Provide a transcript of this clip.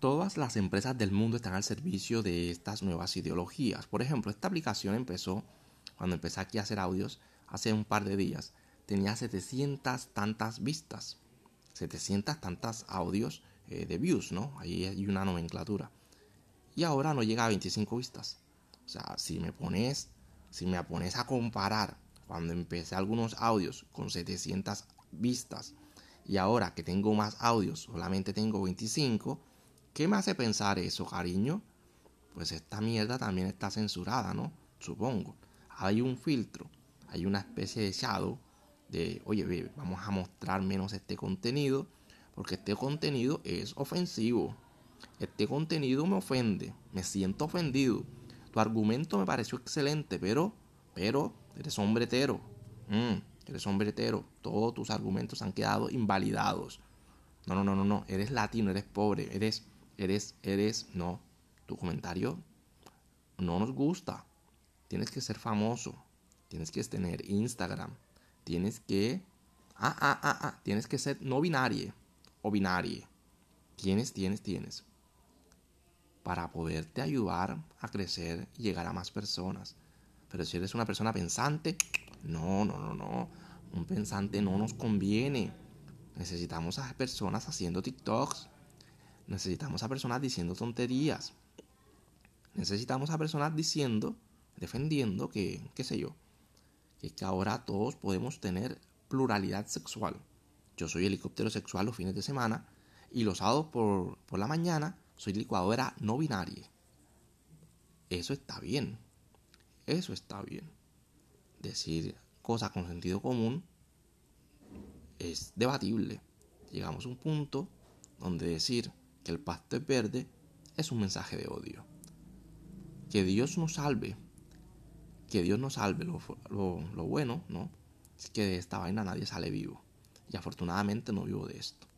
todas las empresas del mundo están al servicio de estas nuevas ideologías. Por ejemplo, esta aplicación empezó, cuando empecé aquí a hacer audios, hace un par de días, tenía 700 tantas vistas, 700 tantas audios eh, de views, ¿no? Ahí hay una nomenclatura. Y ahora no llega a 25 vistas. O sea, si me pones, si me pones a comparar cuando empecé algunos audios con 700 vistas y ahora que tengo más audios solamente tengo 25, ¿qué me hace pensar eso, cariño? Pues esta mierda también está censurada, ¿no? Supongo. Hay un filtro, hay una especie de shadow de, oye, vamos a mostrar menos este contenido porque este contenido es ofensivo. Este contenido me ofende, me siento ofendido. Tu argumento me pareció excelente, pero, pero, eres hombretero. Mm, eres hombretero. Todos tus argumentos han quedado invalidados. No, no, no, no, no. Eres latino, eres pobre, eres, eres, eres. No. Tu comentario no nos gusta. Tienes que ser famoso. Tienes que tener Instagram. Tienes que. Ah, ah, ah, ah. Tienes que ser no binario o binario. Tienes, tienes, tienes. Para poderte ayudar a crecer y llegar a más personas. Pero si eres una persona pensante, no, no, no, no. Un pensante no nos conviene. Necesitamos a personas haciendo TikToks. Necesitamos a personas diciendo tonterías. Necesitamos a personas diciendo, defendiendo que, qué sé yo, que, que ahora todos podemos tener pluralidad sexual. Yo soy helicóptero sexual los fines de semana y los sábados por, por la mañana soy licuadora no binaria. Eso está bien. Eso está bien. Decir cosas con sentido común es debatible. Llegamos a un punto donde decir que el pasto es verde es un mensaje de odio. Que Dios nos salve. Que Dios nos salve. Lo, lo, lo bueno, ¿no? Es que de esta vaina nadie sale vivo. Y afortunadamente no vivo de esto.